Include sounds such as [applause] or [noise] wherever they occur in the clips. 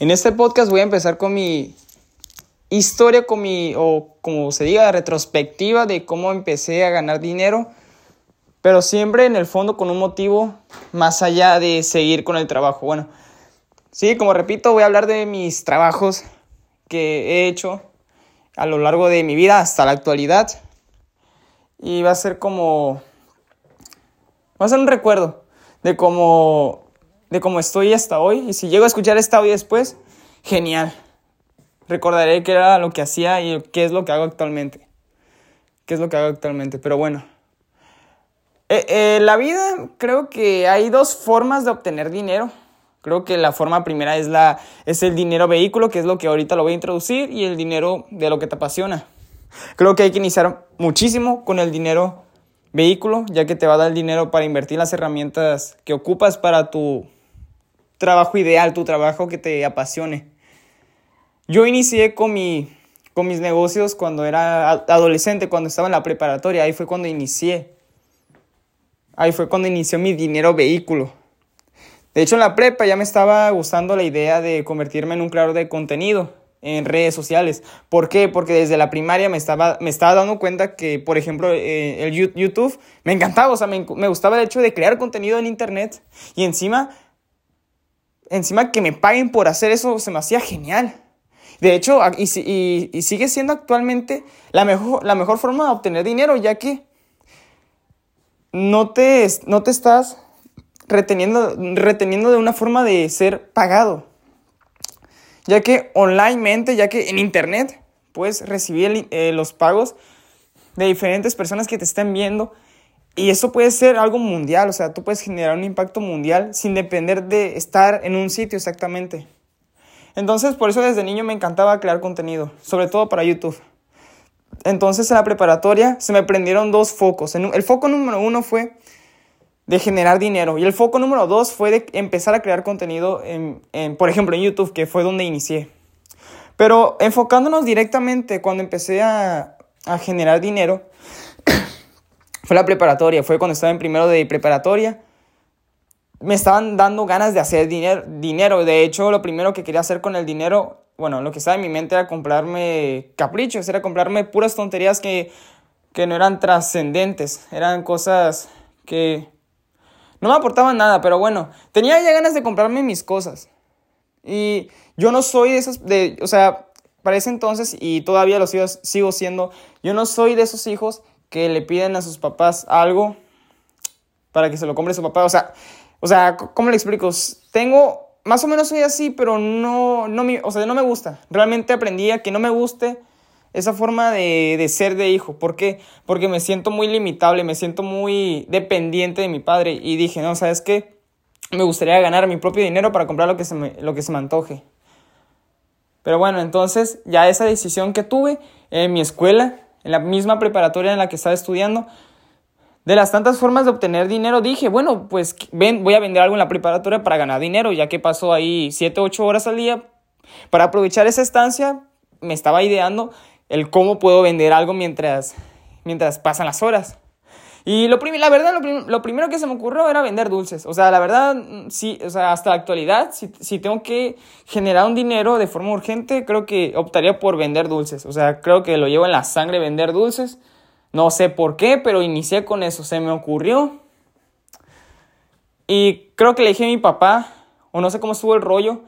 En este podcast voy a empezar con mi historia, con mi, o como se diga, retrospectiva de cómo empecé a ganar dinero, pero siempre en el fondo con un motivo más allá de seguir con el trabajo. Bueno, sí, como repito, voy a hablar de mis trabajos que he hecho a lo largo de mi vida hasta la actualidad. Y va a ser como... Va a ser un recuerdo de cómo, de cómo estoy hasta hoy. Y si llego a escuchar esta audio después, genial. Recordaré qué era lo que hacía y qué es lo que hago actualmente. ¿Qué es lo que hago actualmente? Pero bueno. En eh, eh, la vida creo que hay dos formas de obtener dinero. Creo que la forma primera es, la, es el dinero vehículo, que es lo que ahorita lo voy a introducir, y el dinero de lo que te apasiona. Creo que hay que iniciar muchísimo con el dinero vehículo, ya que te va a dar el dinero para invertir las herramientas que ocupas para tu trabajo ideal, tu trabajo que te apasione. Yo inicié con, mi, con mis negocios cuando era adolescente, cuando estaba en la preparatoria, ahí fue cuando inicié. Ahí fue cuando inició mi dinero vehículo. De hecho, en la prepa ya me estaba gustando la idea de convertirme en un creador de contenido en redes sociales. ¿Por qué? Porque desde la primaria me estaba, me estaba dando cuenta que, por ejemplo, eh, el YouTube me encantaba, o sea, me, me, gustaba el hecho de crear contenido en Internet y encima, encima que me paguen por hacer eso se me hacía genial. De hecho, y, sigue siendo actualmente la mejor, la mejor forma de obtener dinero, ya que no te, no te estás reteniendo, reteniendo de una forma de ser pagado. Ya que onlinemente, ya que en internet puedes recibir eh, los pagos de diferentes personas que te estén viendo. Y eso puede ser algo mundial, o sea, tú puedes generar un impacto mundial sin depender de estar en un sitio exactamente. Entonces, por eso desde niño me encantaba crear contenido, sobre todo para YouTube. Entonces, en la preparatoria se me prendieron dos focos. El foco número uno fue de generar dinero. Y el foco número dos fue de empezar a crear contenido, en, por ejemplo, en YouTube, que fue donde inicié. Pero enfocándonos directamente cuando empecé a, a generar dinero, fue la preparatoria, fue cuando estaba en primero de preparatoria. Me estaban dando ganas de hacer dinero, dinero. De hecho, lo primero que quería hacer con el dinero, bueno, lo que estaba en mi mente era comprarme caprichos, era comprarme puras tonterías que, que no eran trascendentes, eran cosas que no me aportaban nada, pero bueno, tenía ya ganas de comprarme mis cosas. Y yo no soy de esos, de, o sea, para ese entonces, y todavía lo sigo, sigo siendo, yo no soy de esos hijos que le piden a sus papás algo para que se lo compre su papá. O sea, o sea, ¿cómo le explico? Tengo, más o menos soy así, pero no, no me, o sea, no me gusta. Realmente aprendí a que no me guste esa forma de, de, ser de hijo. ¿Por qué? Porque me siento muy limitable, me siento muy dependiente de mi padre. Y dije, no, ¿sabes qué? Me gustaría ganar mi propio dinero para comprar lo que se me, lo que se me antoje. Pero bueno, entonces ya esa decisión que tuve en mi escuela, en la misma preparatoria en la que estaba estudiando, de las tantas formas de obtener dinero, dije, bueno, pues ven, voy a vender algo en la preparatoria para ganar dinero, ya que paso ahí 7, 8 horas al día. Para aprovechar esa estancia, me estaba ideando el cómo puedo vender algo mientras, mientras pasan las horas. Y lo la verdad, lo, primero que se me ocurrió era vender dulces. O sea, la verdad, sí, o sea, hasta la actualidad, si, si, tengo que generar un dinero de forma urgente, creo que optaría por vender dulces. O sea, creo que lo llevo en la sangre vender dulces. No sé por qué, pero inicié con eso. Se me ocurrió. Y creo que le dije a mi papá, o no sé cómo estuvo el rollo.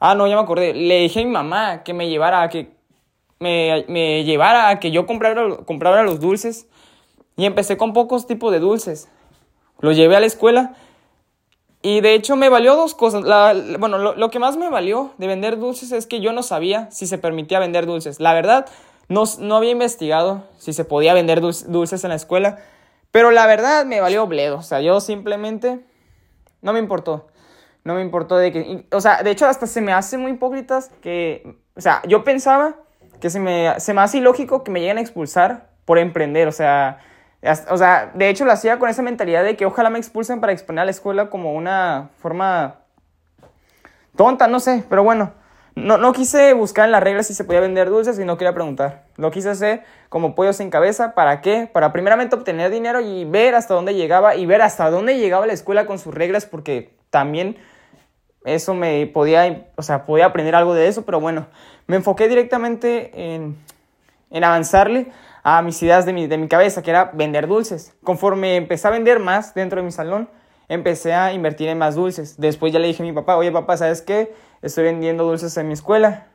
Ah, no, ya me acordé. Le dije a mi mamá que me llevara, que, me, llevara a que yo comprara, comprara los dulces. Y empecé con pocos tipos de dulces. Los llevé a la escuela. Y de hecho me valió dos cosas. bueno, lo, que más me valió de vender dulces es que yo no sabía si se permitía vender dulces. La verdad, no, no había investigado si se podía vender dulces en la escuela. Pero la verdad me valió bledo. O sea, yo simplemente no me importó. No me importó de que... O sea, de hecho hasta se me hace muy hipócritas que... O sea, yo pensaba que se me, se me hace ilógico que me lleguen a expulsar por emprender, o sea, o sea, de hecho lo hacía con esa mentalidad de que ojalá me expulsen para exponer a la escuela como una forma tonta, no sé, pero bueno, no, no quise buscar en las reglas si se podía vender dulces y no quería preguntar. Lo quise hacer como pollo sin cabeza, ¿para qué? Para primeramente obtener dinero y ver hasta dónde llegaba y ver hasta dónde llegaba la escuela con sus reglas porque también eso me podía, o sea, podía aprender algo de eso, pero bueno, me enfoqué directamente en, en avanzarle a mis ideas de mi, de mi cabeza, que era vender dulces. Conforme empecé a vender más dentro de mi salón, empecé a invertir en más dulces. Después ya le dije a mi papá, oye papá, ¿sabes qué? Estoy vendiendo dulces en mi escuela.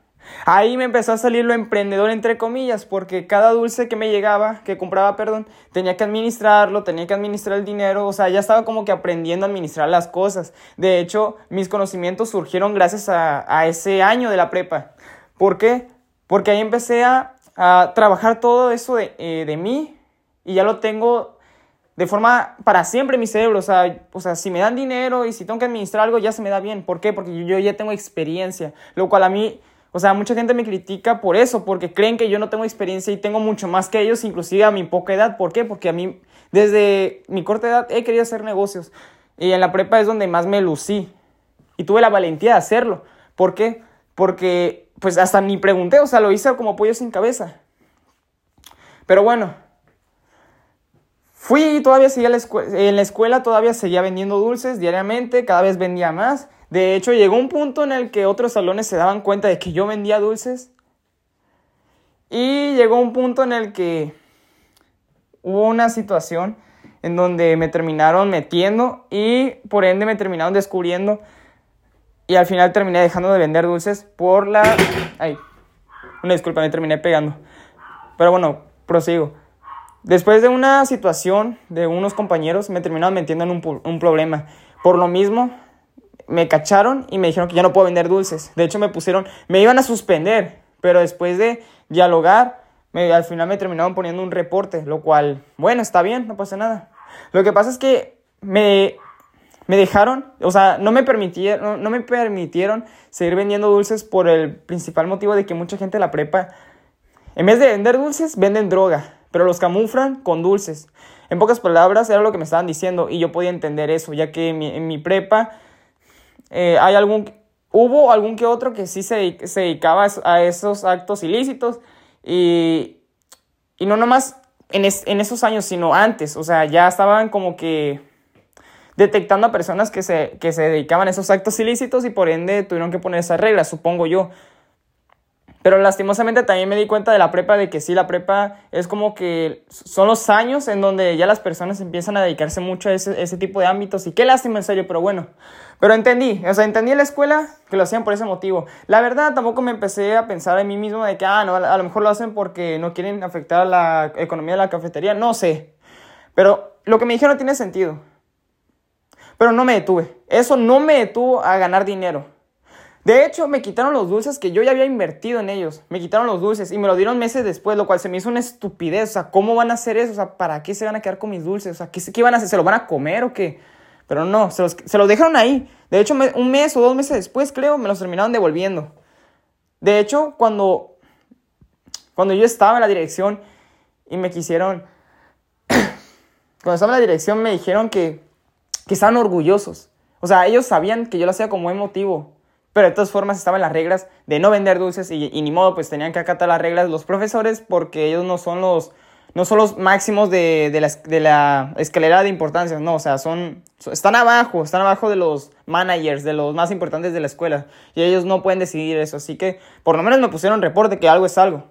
Ahí me empezó a salir lo emprendedor entre comillas, porque cada dulce que me llegaba, que compraba, perdón, tenía que administrarlo, tenía que administrar el dinero, o sea, ya estaba como que aprendiendo a administrar las cosas. De hecho, mis conocimientos surgieron gracias a, ese año de la prepa. ¿Por qué? Porque ahí empecé a, trabajar todo eso de, eh, de mí y ya lo tengo de forma para siempre en mi cerebro. O sea, o sea, si me dan dinero y si tengo que administrar algo, ya se me da bien. ¿Por qué? Porque yo ya tengo experiencia. Lo cual a mí, o sea, mucha gente me critica por eso, porque creen que yo no tengo experiencia y tengo mucho más que ellos, inclusive a mi poca edad. ¿Por qué? Porque a mí, desde mi corta edad, he querido hacer negocios. Y en la prepa es donde más me lucí. Y tuve la valentía de hacerlo. ¿Por qué? Porque, pues hasta ni pregunté, o sea, lo hice como pollo sin cabeza. Pero bueno, Fui y todavía seguía la en la escuela, todavía seguía vendiendo dulces diariamente, cada vez vendía más. De hecho, llegó un punto en el que otros salones se daban cuenta de que yo vendía dulces. Y llegó un punto en el que hubo una situación en donde me terminaron metiendo y por ende me terminaron descubriendo y al final terminé dejando de vender dulces por la... Ay, una disculpa, me terminé pegando. Pero bueno, prosigo. Después de una situación de unos compañeros, me terminaron metiendo en un, problema. Por lo mismo, me cacharon y me dijeron que ya no puedo vender dulces. De hecho, me pusieron, me iban a suspender, pero después de dialogar, al final me terminaron poniendo un reporte, lo cual, bueno, está bien, no pasa nada. Lo que pasa es que me, me dejaron, o sea, no me, permitieron, no me permitieron seguir vendiendo dulces por el principal motivo de que mucha gente la prepa, en vez de vender dulces, venden droga pero los camuflan con dulces. En pocas palabras, era lo que me estaban diciendo y yo podía entender eso, ya que en mi, prepa eh, hay algún, hubo algún que otro que sí se, se dedicaba a esos actos ilícitos y, y no nomás en, en esos años, sino antes, o sea, ya estaban como que detectando a personas que se, que se dedicaban a esos actos ilícitos y por ende tuvieron que poner esas reglas, supongo yo. Pero lastimosamente también me di cuenta de la prepa de que sí, la prepa es como que son los años en donde ya las personas empiezan a dedicarse mucho a ese, ese tipo de ámbitos. Y qué lástima en serio, pero bueno. Pero entendí, o sea, entendí en la escuela que lo hacían por ese motivo. La verdad, tampoco me empecé a pensar en mí mismo de que, ah, no, a lo mejor lo hacen porque no quieren afectar la economía de la cafetería. No sé. Pero lo que me dijeron tiene sentido. Pero no me detuve. Eso no me detuvo a ganar dinero. De hecho, me quitaron los dulces que yo ya había invertido en ellos. Me quitaron los dulces y me lo dieron meses después, lo cual se me hizo una estupidez. O sea, ¿cómo van a hacer eso? O sea, ¿para qué se van a quedar con mis dulces? O sea, ¿qué, qué van a hacer? ¿Se los van a comer o qué? Pero no, se los, se los dejaron ahí. De hecho, un mes o dos meses después, creo, me los terminaron devolviendo. De hecho, cuando, cuando yo estaba en la dirección y me quisieron... [coughs] cuando estaba en la dirección me dijeron que, que estaban orgullosos. O sea, ellos sabían que yo lo hacía como emotivo pero de todas formas estaban las reglas de no vender dulces y, ni modo, pues tenían que acatar las reglas los profesores porque ellos no son los, no son los máximos de, de, la, escalera de importancia, no, o sea, son, están abajo, están abajo de los managers, de los más importantes de la escuela y ellos no pueden decidir eso, así que por lo menos me pusieron reporte que algo es algo.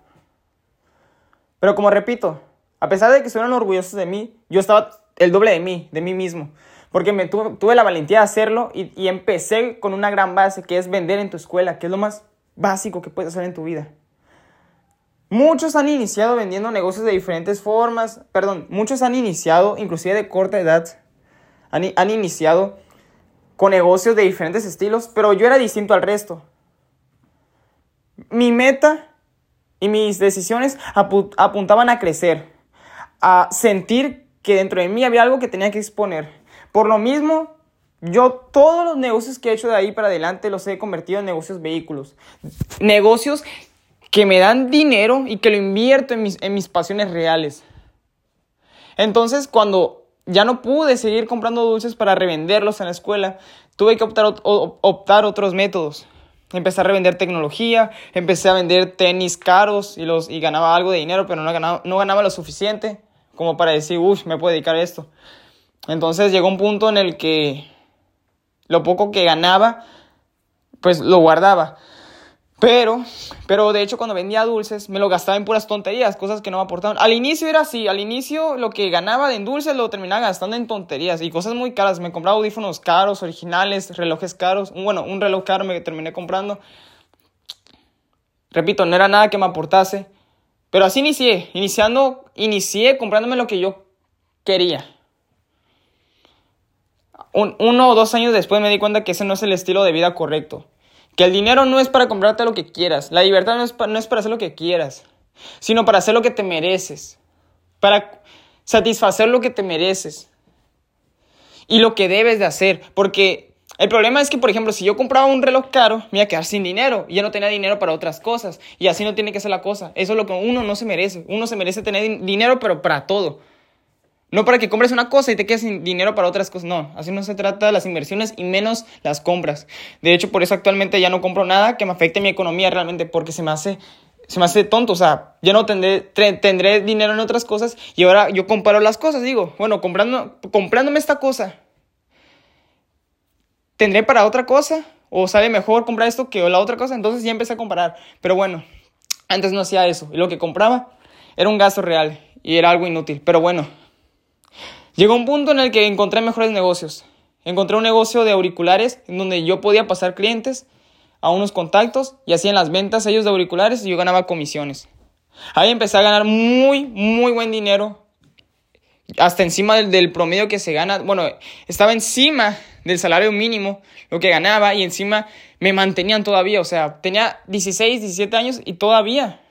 Pero como repito, a pesar de que estuvieran orgullosos de mí, yo estaba el doble de mí, de mí mismo. Porque me tuve, la valentía de hacerlo y, empecé con una gran base que es vender en tu escuela, que es lo más básico que puedes hacer en tu vida. Muchos han iniciado vendiendo negocios de diferentes formas, perdón, muchos han iniciado, inclusive de corta edad, han, han iniciado con negocios de diferentes estilos, pero yo era distinto al resto. Mi meta y mis decisiones apuntaban a crecer, a sentir que dentro de mí había algo que tenía que exponer. Por lo mismo, yo todos los negocios que he hecho de ahí para adelante los he convertido en negocios vehículos. Negocios que me dan dinero y que lo invierto en mis, en mis pasiones reales. Entonces, cuando ya no pude seguir comprando dulces para revenderlos en la escuela, tuve que optar, optar otros métodos. Empecé a revender tecnología, empecé a vender tenis caros y, los, y ganaba algo de dinero, pero no ganaba, no ganaba lo suficiente como para decir, uff, me puedo dedicar a esto. Entonces llegó un punto en el que lo poco que ganaba pues lo guardaba. Pero, pero de hecho cuando vendía dulces me lo gastaba en puras tonterías, cosas que no me aportaban. Al inicio era así, al inicio lo que ganaba en dulces lo terminaba gastando en tonterías y cosas muy caras. Me compraba audífonos caros, originales, relojes caros. Bueno, un reloj caro me terminé comprando. Repito, no era nada que me aportase. Pero así inicié, iniciando, inicié comprándome lo que yo quería. Uno o dos años después me di cuenta que ese no es el estilo de vida correcto. Que el dinero no es para comprarte lo que quieras. La libertad no es, no es para hacer lo que quieras, sino para hacer lo que te mereces. Para satisfacer lo que te mereces. Y lo que debes de hacer. Porque el problema es que, por ejemplo, si yo compraba un reloj caro, me iba a quedar sin dinero. Y ya no tenía dinero para otras cosas. Y así no tiene que ser la cosa. Eso es lo que uno no se merece. Uno se merece tener dinero, pero para todo. No para que compres una cosa y te quedes sin dinero para otras cosas. No, así no se trata las inversiones y menos las compras. De hecho, por eso actualmente ya no compro nada que me afecte mi economía realmente porque se me hace, se me hace tonto. O sea, ya no tendré, tendré dinero en otras cosas y ahora yo comparo las cosas. Digo, bueno, comprando, comprándome esta cosa, ¿tendré para otra cosa? ¿O sale mejor comprar esto que la otra cosa? Entonces ya empecé a comparar. Pero bueno, antes no hacía eso. Y lo que compraba era un gasto real y era algo inútil. Pero bueno. Llegó un punto en el que encontré mejores negocios. Encontré un negocio de auriculares en donde yo podía pasar clientes a unos contactos y hacían las ventas ellos de auriculares y yo ganaba comisiones. Ahí empecé a ganar muy, muy buen dinero. Hasta encima del, promedio que se gana. Bueno, estaba encima del salario mínimo lo que ganaba y encima me mantenían todavía. O sea, tenía 16, 17 años y todavía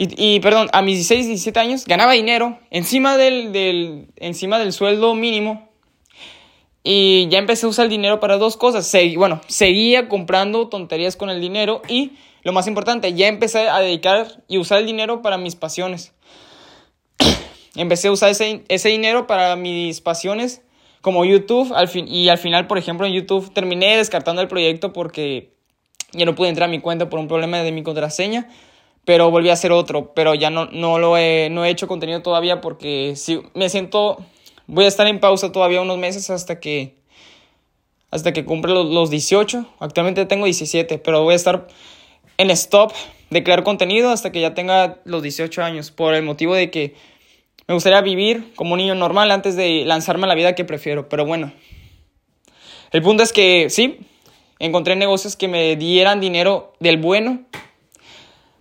y, perdón, a mis 16, 17 años ganaba dinero encima del, encima del sueldo mínimo. Y ya empecé a usar el dinero para dos cosas. bueno, seguía comprando tonterías con el dinero y, lo más importante, ya empecé a dedicar y usar el dinero para mis pasiones. [clears throat] empecé a usar ese, ese, dinero para mis pasiones como YouTube. Al fin, y al final, por ejemplo, en YouTube terminé descartando el proyecto porque ya no pude entrar a mi cuenta por un problema de mi contraseña pero volví a hacer otro, pero ya no, no lo he, no he hecho contenido todavía porque si me siento, voy a estar en pausa todavía unos meses hasta que, hasta que cumpla los, los 18, actualmente tengo 17, pero voy a estar en stop de crear contenido hasta que ya tenga los 18 años, por el motivo de que me gustaría vivir como un niño normal antes de lanzarme a la vida que prefiero, pero bueno, el punto es que sí, encontré negocios que me dieran dinero del bueno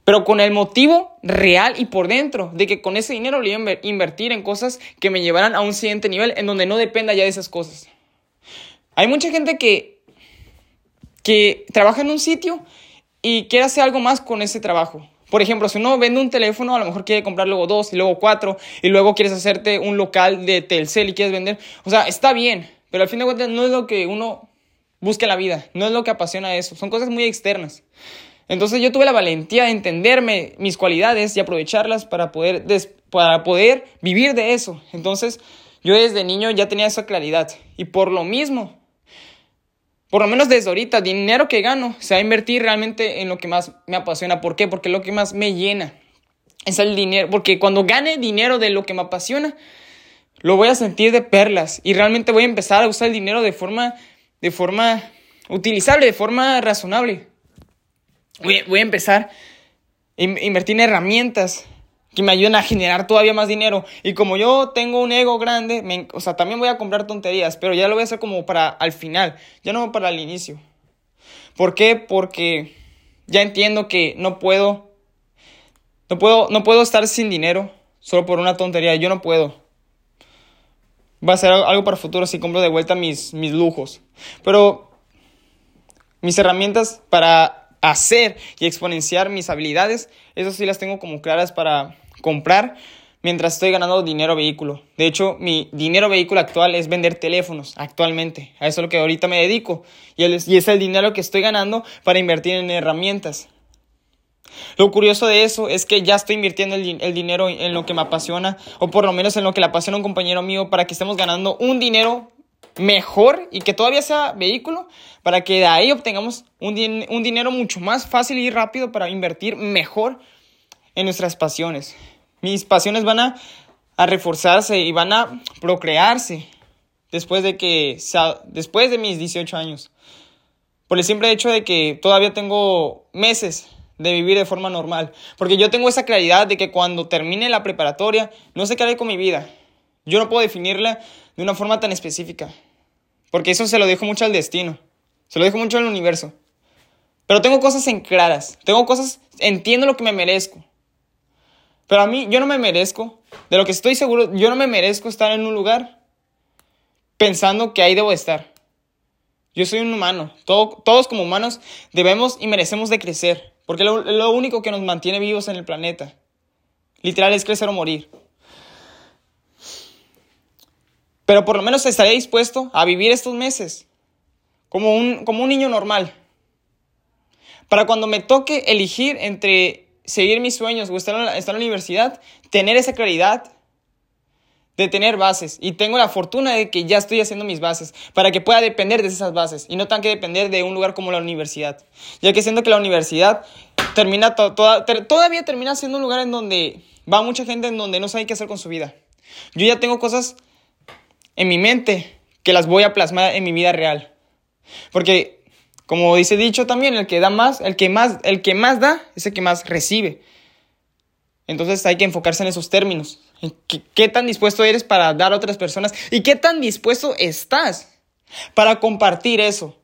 pero con el motivo real y por dentro de que con ese dinero le iba a invertir en cosas que me llevaran a un siguiente nivel en donde no dependa ya de esas cosas. Hay mucha gente que, que trabaja en un sitio y quiere hacer algo más con ese trabajo. Por ejemplo, si uno vende un teléfono, a lo mejor quiere comprar luego dos y luego cuatro y luego quieres hacerte un local de Telcel y quieres vender. O sea, está bien, pero al fin de cuentas no es lo que uno busca en la vida, no es lo que apasiona eso, son cosas muy externas. Entonces yo tuve la valentía de entenderme mis cualidades y aprovecharlas para poder, para poder vivir de eso. Entonces yo desde niño ya tenía esa claridad. Y por lo mismo, por lo menos desde ahorita, dinero que gano se va a invertir realmente en lo que más me apasiona. ¿Por qué? Porque lo que más me llena. Es el dinero. Porque cuando gane dinero de lo que me apasiona, lo voy a sentir de perlas. Y realmente voy a empezar a usar el dinero de forma, de forma utilizable, de forma razonable voy, a empezar a invertir en herramientas que me ayuden a generar todavía más dinero. Y como yo tengo un ego grande, o sea, también voy a comprar tonterías, pero ya lo voy a hacer como para al final, ya no para el inicio. ¿Por qué? Porque ya entiendo que no puedo, no puedo, no puedo estar sin dinero solo por una tontería. Yo no puedo. Va a ser algo para el futuro si compro de vuelta mis, mis lujos. Pero mis herramientas para hacer y exponenciar mis habilidades, eso sí las tengo como claras para comprar mientras estoy ganando dinero vehículo. De hecho, mi dinero vehículo actual es vender teléfonos actualmente. A eso es lo que ahorita me dedico. Y es el dinero que estoy ganando para invertir en herramientas. Lo curioso de eso es que ya estoy invirtiendo el, el, dinero en lo que me apasiona, o por lo menos en lo que le apasiona un compañero mío, para que estemos ganando un dinero mejor y que todavía sea vehículo para que de ahí obtengamos un, dinero mucho más fácil y rápido para invertir mejor en nuestras pasiones. Mis pasiones van a, reforzarse y van a procrearse después de que después de mis 18 años. Por el simple hecho de que todavía tengo meses de vivir de forma normal. Porque yo tengo esa claridad de que cuando termine la preparatoria, no sé qué haré con mi vida. Yo no puedo definirla de una forma tan específica. Porque eso se lo dejo mucho al destino. Se lo dejo mucho al universo. Pero tengo cosas en claras. Tengo cosas, entiendo lo que me merezco. Pero a mí, yo no me merezco, de lo que estoy seguro, yo no me merezco estar en un lugar pensando que ahí debo estar. Yo soy un humano. todos como humanos debemos y merecemos de crecer. Porque lo, lo único que nos mantiene vivos en el planeta. Literal es crecer o morir. Pero por lo menos estaría dispuesto a vivir estos meses como un, como un niño normal. Para cuando me toque elegir entre seguir mis sueños o estar en, la, estar en la universidad, tener esa claridad de tener bases. Y tengo la fortuna de que ya estoy haciendo mis bases para que pueda depender de esas bases y no tenga que depender de un lugar como la universidad. Ya que siento que la universidad termina toda, todavía termina siendo un lugar en donde va mucha gente en donde no sabe qué hacer con su vida. Yo ya tengo cosas en mi mente que las voy a plasmar en mi vida real. Porque, como dice dicho también, el que da más, el que más, el que más da es el que más recibe. Entonces hay que enfocarse en esos términos. qué, tan dispuesto eres para dar a otras personas y qué tan dispuesto estás para compartir eso.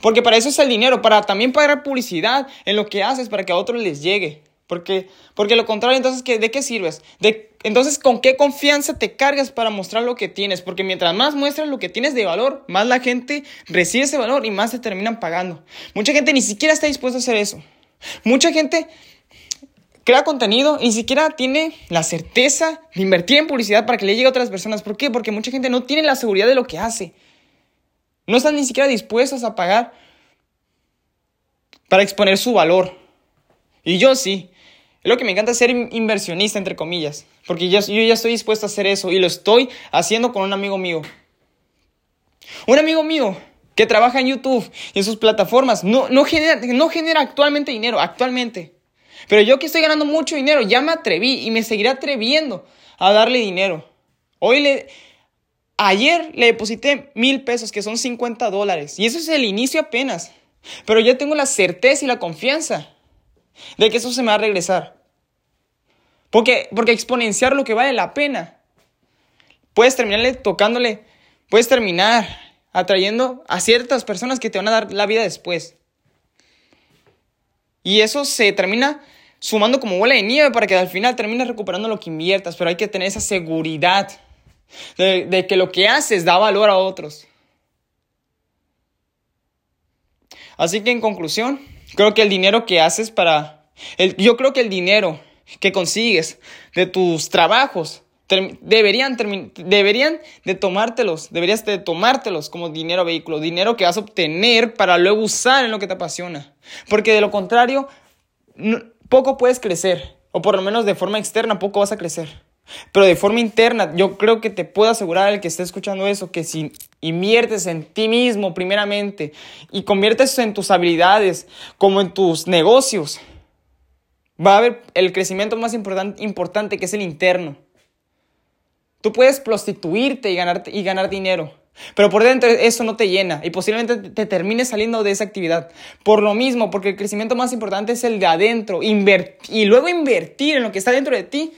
Porque para eso es el dinero, para también pagar publicidad en lo que haces para que a otros les llegue. Porque, porque lo contrario, entonces, ¿de qué sirves? De, entonces, ¿con qué confianza te cargas para mostrar lo que tienes? Porque mientras más muestras lo que tienes de valor, más la gente recibe ese valor y más se terminan pagando. Mucha gente ni siquiera está dispuesta a hacer eso. Mucha gente crea contenido y ni siquiera tiene la certeza de invertir en publicidad para que le llegue a otras personas. ¿Por qué? Porque mucha gente no tiene la seguridad de lo que hace. No están ni siquiera dispuestos a pagar para exponer su valor. Y yo sí. Es lo que me encanta ser inversionista, entre comillas. Porque yo, ya estoy dispuesto a hacer eso y lo estoy haciendo con un amigo mío. Un amigo mío que trabaja en YouTube y en sus plataformas no, no, genera, no genera actualmente dinero, actualmente. Pero yo que estoy ganando mucho dinero, ya me atreví y me seguiré atreviendo a darle dinero. Hoy le... Ayer le deposité mil pesos, que son 50 dólares. Y eso es el inicio apenas. Pero ya tengo la certeza y la confianza de que eso se me va a regresar. Porque, porque exponenciar lo que vale la pena. Puedes terminarle tocándole, puedes terminar atrayendo a ciertas personas que te van a dar la vida después. Y eso se termina sumando como bola de nieve para que al final termines recuperando lo que inviertas, pero hay que tener esa seguridad de, que lo que haces da valor a otros. Así que en conclusión, creo que el dinero que haces para... El, yo creo que el dinero que consigues de tus trabajos deberían, deberían de tomártelos, deberías de tomártelos como dinero vehículo, dinero que vas a obtener para luego usar en lo que te apasiona. Porque de lo contrario, poco puedes crecer, o por lo menos de forma externa poco vas a crecer. Pero de forma interna, yo creo que te puedo asegurar el que esté escuchando eso, que si inviertes en ti mismo primeramente y conviertes en tus habilidades como en tus negocios, va a haber el crecimiento más importante que es el interno. Tú puedes prostituirte y ganar, y ganar dinero, pero por dentro eso no te llena y posiblemente te termines saliendo de esa actividad. Por lo mismo, porque el crecimiento más importante es el de adentro. y luego invertir en lo que está dentro de ti.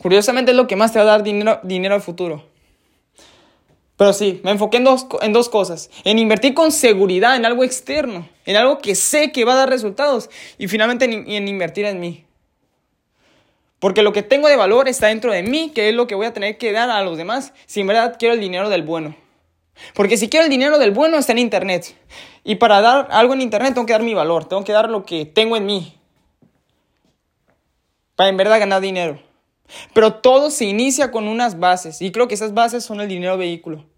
Curiosamente es lo que más te va a dar dinero, dinero al futuro. Pero sí, me enfoqué en dos, en dos cosas. En invertir con seguridad en algo externo, en algo que sé que va a dar resultados. Y finalmente en, en invertir en mí. Porque lo que tengo de valor está dentro de mí, que es lo que voy a tener que dar a los demás si en verdad quiero el dinero del bueno. Porque si quiero el dinero del bueno está en Internet. Y para dar algo en Internet tengo que dar mi valor, tengo que dar lo que tengo en mí. Para en verdad ganar dinero. Pero todo se inicia con unas bases. Y creo que esas bases son el dinero vehículo.